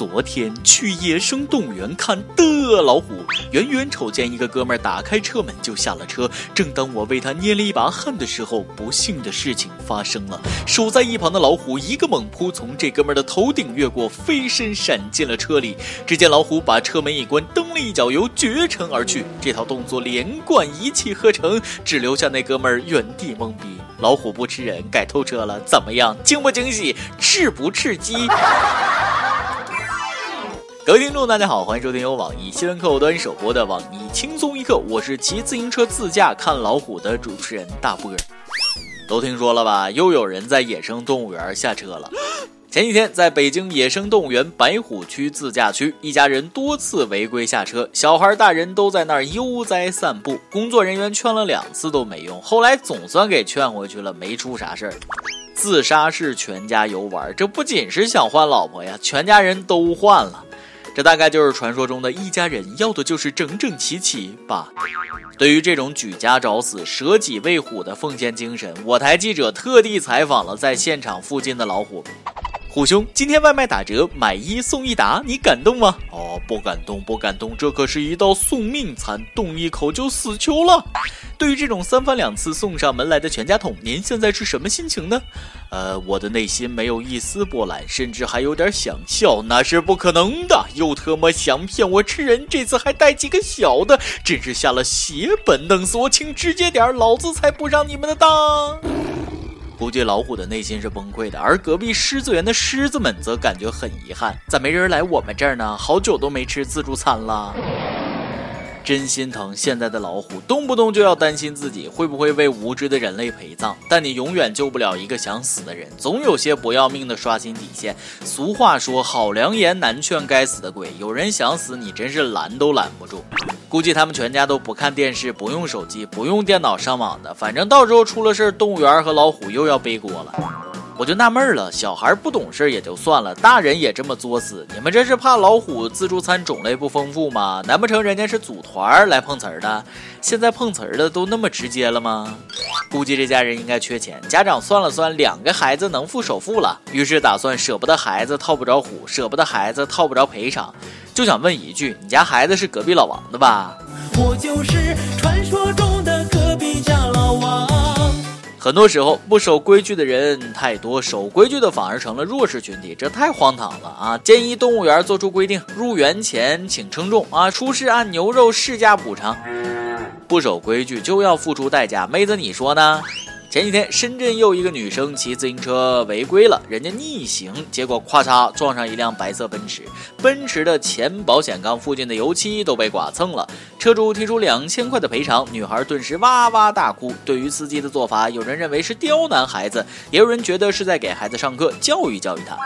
昨天去野生动物园看的老虎，远远瞅见一个哥们儿打开车门就下了车。正当我为他捏了一把汗的时候，不幸的事情发生了。守在一旁的老虎一个猛扑，从这哥们儿的头顶越过，飞身闪进了车里。只见老虎把车门一关，蹬了一脚油，绝尘而去。这套动作连贯一气呵成，只留下那哥们儿原地懵逼。老虎不吃人，改偷车了，怎么样？惊不惊喜？刺不刺激？各位听众，大家好，欢迎收听由网易新闻客户端首播的《网易轻松一刻》，我是骑自行车自驾看老虎的主持人大波。都听说了吧？又有人在野生动物园下车了。前几天，在北京野生动物园白虎区自驾区，一家人多次违规下车，小孩、大人都在那儿悠哉散步。工作人员劝了两次都没用，后来总算给劝回去了，没出啥事儿。自杀式全家游玩，这不仅是想换老婆呀，全家人都换了。这大概就是传说中的一家人，要的就是整整齐齐吧。对于这种举家找死、舍己为虎的奉献精神，我台记者特地采访了在现场附近的老虎。虎兄，今天外卖打折，买一送一打，你感动吗？哦，不感动，不感动，这可是一道送命餐，动一口就死球了。对于这种三番两次送上门来的全家桶，您现在是什么心情呢？呃，我的内心没有一丝波澜，甚至还有点想笑，那是不可能的。又特么想骗我吃人，这次还带几个小的，真是下了血本，弄死我，请直接点，老子才不上你们的当。估计老虎的内心是崩溃的，而隔壁狮子园的狮子们则感觉很遗憾，咋没人来我们这儿呢？好久都没吃自助餐了。真心疼现在的老虎，动不动就要担心自己会不会为无知的人类陪葬。但你永远救不了一个想死的人，总有些不要命的刷新底线。俗话说，好良言难劝该死的鬼。有人想死，你真是拦都拦不住。估计他们全家都不看电视，不用手机，不用电脑上网的。反正到时候出了事，动物园和老虎又要背锅了。我就纳闷了，小孩不懂事也就算了，大人也这么作死，你们这是怕老虎自助餐种类不丰富吗？难不成人家是组团来碰瓷儿的？现在碰瓷儿的都那么直接了吗？估计这家人应该缺钱，家长算了算，两个孩子能付首付了，于是打算舍不得孩子套不着虎，舍不得孩子套不着赔偿，就想问一句：你家孩子是隔壁老王的吧？我就是传说中的。很多时候，不守规矩的人太多，守规矩的反而成了弱势群体，这太荒唐了啊！建议动物园做出规定，入园前请称重啊，出示按牛肉市价补偿。不守规矩就要付出代价，妹子你说呢？前几天，深圳又一个女生骑自行车违规了，人家逆行，结果咔嚓撞上一辆白色奔驰，奔驰的前保险杠附近的油漆都被剐蹭了，车主提出两千块的赔偿，女孩顿时哇哇大哭。对于司机的做法，有人认为是刁难孩子，也有人觉得是在给孩子上课，教育教育他。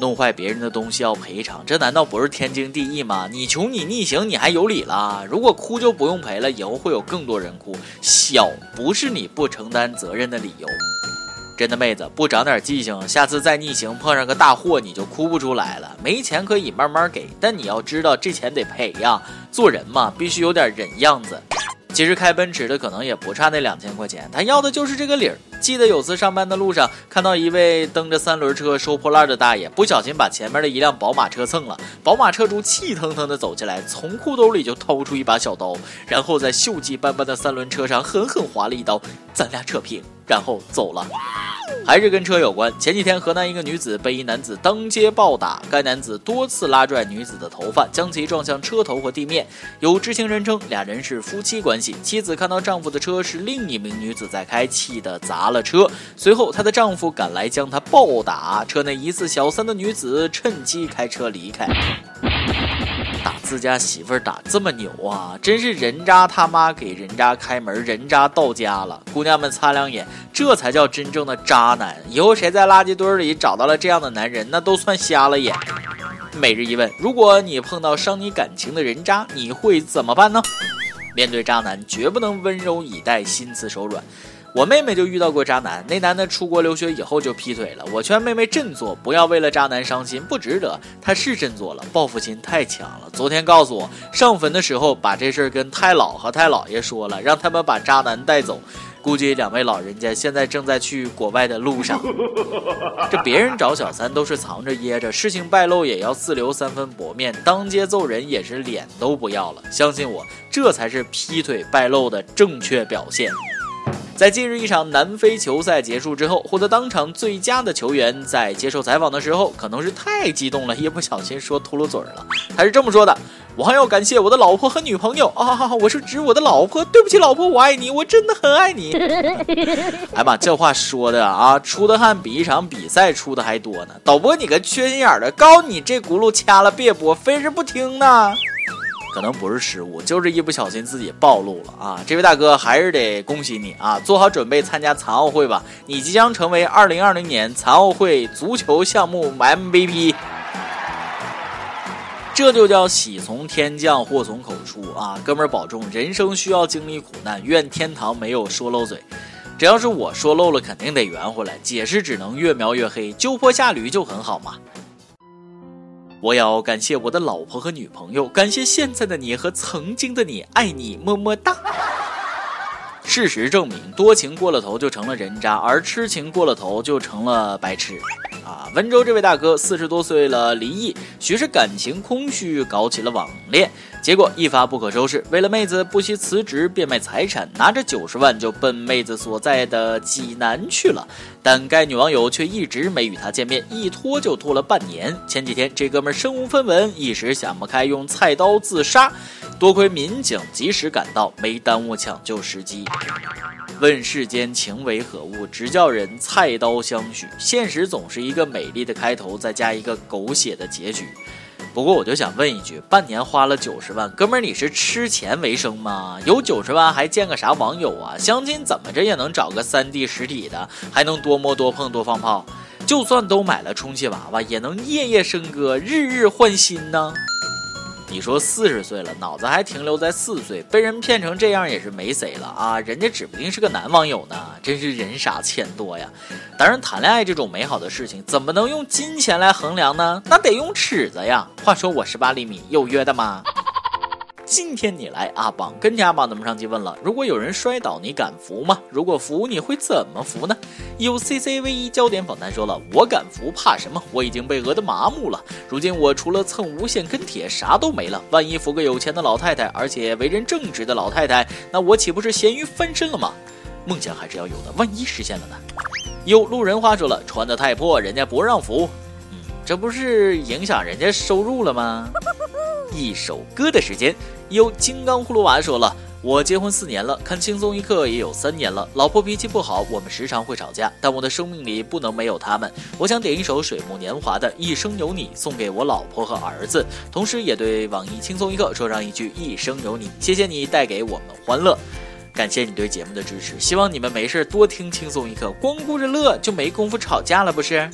弄坏别人的东西要赔偿，这难道不是天经地义吗？你穷你逆行你还有理了？如果哭就不用赔了，以后会有更多人哭。小不是你不承担责任的理由。真的妹子不长点记性，下次再逆行碰上个大祸你就哭不出来了。没钱可以慢慢给，但你要知道这钱得赔呀。做人嘛，必须有点人样子。其实开奔驰的可能也不差那两千块钱，他要的就是这个理儿。记得有次上班的路上，看到一位蹬着三轮车收破烂的大爷，不小心把前面的一辆宝马车蹭了。宝马车主气腾腾地走进来，从裤兜里就掏出一把小刀，然后在锈迹斑斑的三轮车上狠狠划了一刀，咱俩扯平，然后走了。还是跟车有关。前几天，河南一个女子被一男子当街暴打，该男子多次拉拽女子的头发，将其撞向车头和地面。有知情人称，俩人是夫妻关系。妻子看到丈夫的车是另一名女子在开，气得砸了车。随后，她的丈夫赶来将她暴打，车内疑似小三的女子趁机开车离开。打自家媳妇儿打这么牛啊！真是人渣他妈给人渣开门，人渣到家了。姑娘们擦亮眼，这才叫真正的渣男。以后谁在垃圾堆里找到了这样的男人，那都算瞎了眼。每日一问：如果你碰到伤你感情的人渣，你会怎么办呢？面对渣男，绝不能温柔以待，心慈手软。我妹妹就遇到过渣男，那男的出国留学以后就劈腿了。我劝妹妹振作，不要为了渣男伤心，不值得。她是振作了，报复心太强了。昨天告诉我，上坟的时候把这事儿跟太姥和太姥爷说了，让他们把渣男带走。估计两位老人家现在正在去国外的路上。这别人找小三都是藏着掖着，事情败露也要自留三分薄面，当街揍人也是脸都不要了。相信我，这才是劈腿败露的正确表现。在近日一场南非球赛结束之后，获得当场最佳的球员在接受采访的时候，可能是太激动了，一不小心说秃噜嘴了。他是这么说的：“我还要感谢我的老婆和女朋友啊，我是指我的老婆。对不起，老婆，我爱你，我真的很爱你。”哎妈，这话说的啊，出的汗比一场比赛出的还多呢。导播，你个缺心眼的，告诉你这轱辘掐了别播，非是不听呢。可能不是失误，就是一不小心自己暴露了啊！这位大哥还是得恭喜你啊，做好准备参加残奥会吧，你即将成为二零二零年残奥会足球项目 MVP。这就叫喜从天降，祸从口出啊！哥们儿保重，人生需要经历苦难，愿天堂没有说漏嘴。只要是我说漏了，肯定得圆回来，解释只能越描越黑，就坡下驴就很好嘛。我要感谢我的老婆和女朋友，感谢现在的你和曾经的你，爱你么么哒。事实证明，多情过了头就成了人渣，而痴情过了头就成了白痴。啊，温州这位大哥四十多岁了，离异，许是感情空虚，搞起了网恋。结果一发不可收拾，为了妹子不惜辞职变卖财产，拿着九十万就奔妹子所在的济南去了。但该女网友却一直没与他见面，一拖就拖了半年。前几天这哥们身无分文，一时想不开用菜刀自杀，多亏民警及时赶到，没耽误抢救时机。问世间情为何物，直叫人菜刀相许。现实总是一个个美丽的开头，再加一个狗血的结局。不过我就想问一句，半年花了九十万，哥们儿你是吃钱为生吗？有九十万还见个啥网友啊？相亲怎么着也能找个三 D 实体的，还能多摸多碰多放炮。就算都买了充气娃娃，也能夜夜笙歌，日日换新呢。你说四十岁了，脑子还停留在四岁，被人骗成这样也是没谁了啊！人家指不定是个男网友呢，真是人傻钱多呀。当然，谈恋爱这种美好的事情，怎么能用金钱来衡量呢？那得用尺子呀。话说我十八厘米，有约的吗？今天你来阿榜跟着阿榜，咱们上期问了：如果有人摔倒，你敢扶吗？如果扶，你会怎么扶呢有 C C V 一焦点访谈说了：我敢扶，怕什么？我已经被讹得麻木了。如今我除了蹭无限跟帖，啥都没了。万一扶个有钱的老太太，而且为人正直的老太太，那我岂不是咸鱼翻身了吗？梦想还是要有的，万一实现了呢？有路人话说了：穿的太破，人家不让扶。嗯，这不是影响人家收入了吗？一首歌的时间。有金刚葫芦娃说了：“我结婚四年了，看轻松一刻也有三年了。老婆脾气不好，我们时常会吵架，但我的生命里不能没有他们。我想点一首水木年华的《一生有你》，送给我老婆和儿子，同时也对网易轻松一刻说上一句：一生有你，谢谢你带给我们欢乐，感谢你对节目的支持。希望你们没事多听轻松一刻，光顾着乐就没工夫吵架了，不是？”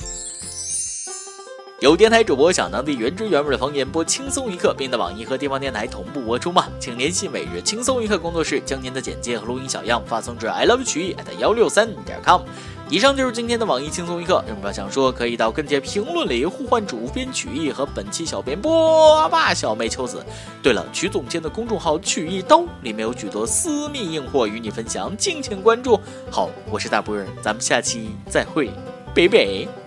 有电台主播想当地原汁原味的方言播轻松一刻，并在网易和地方电台同步播出吗？请联系每日轻松一刻工作室，将您的简介和录音小样发送至 i love 曲艺 at 幺六三点 com。以上就是今天的网易轻松一刻，有什么想说可以到跟帖评论里呼唤主编曲艺和本期小编播吧，小妹秋子。对了，曲总监的公众号曲艺刀里面有许多私密硬货与你分享，敬请关注。好，我是大波儿，咱们下期再会，拜拜。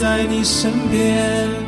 在你身边，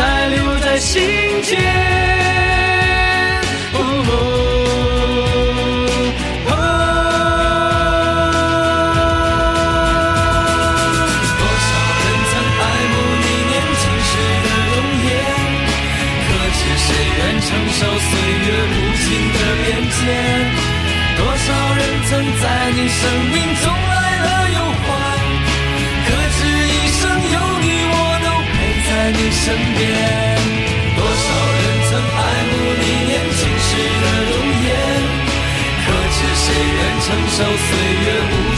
爱留在心间？身边。多少人曾爱慕你年轻时的容颜，可知谁愿承受岁月无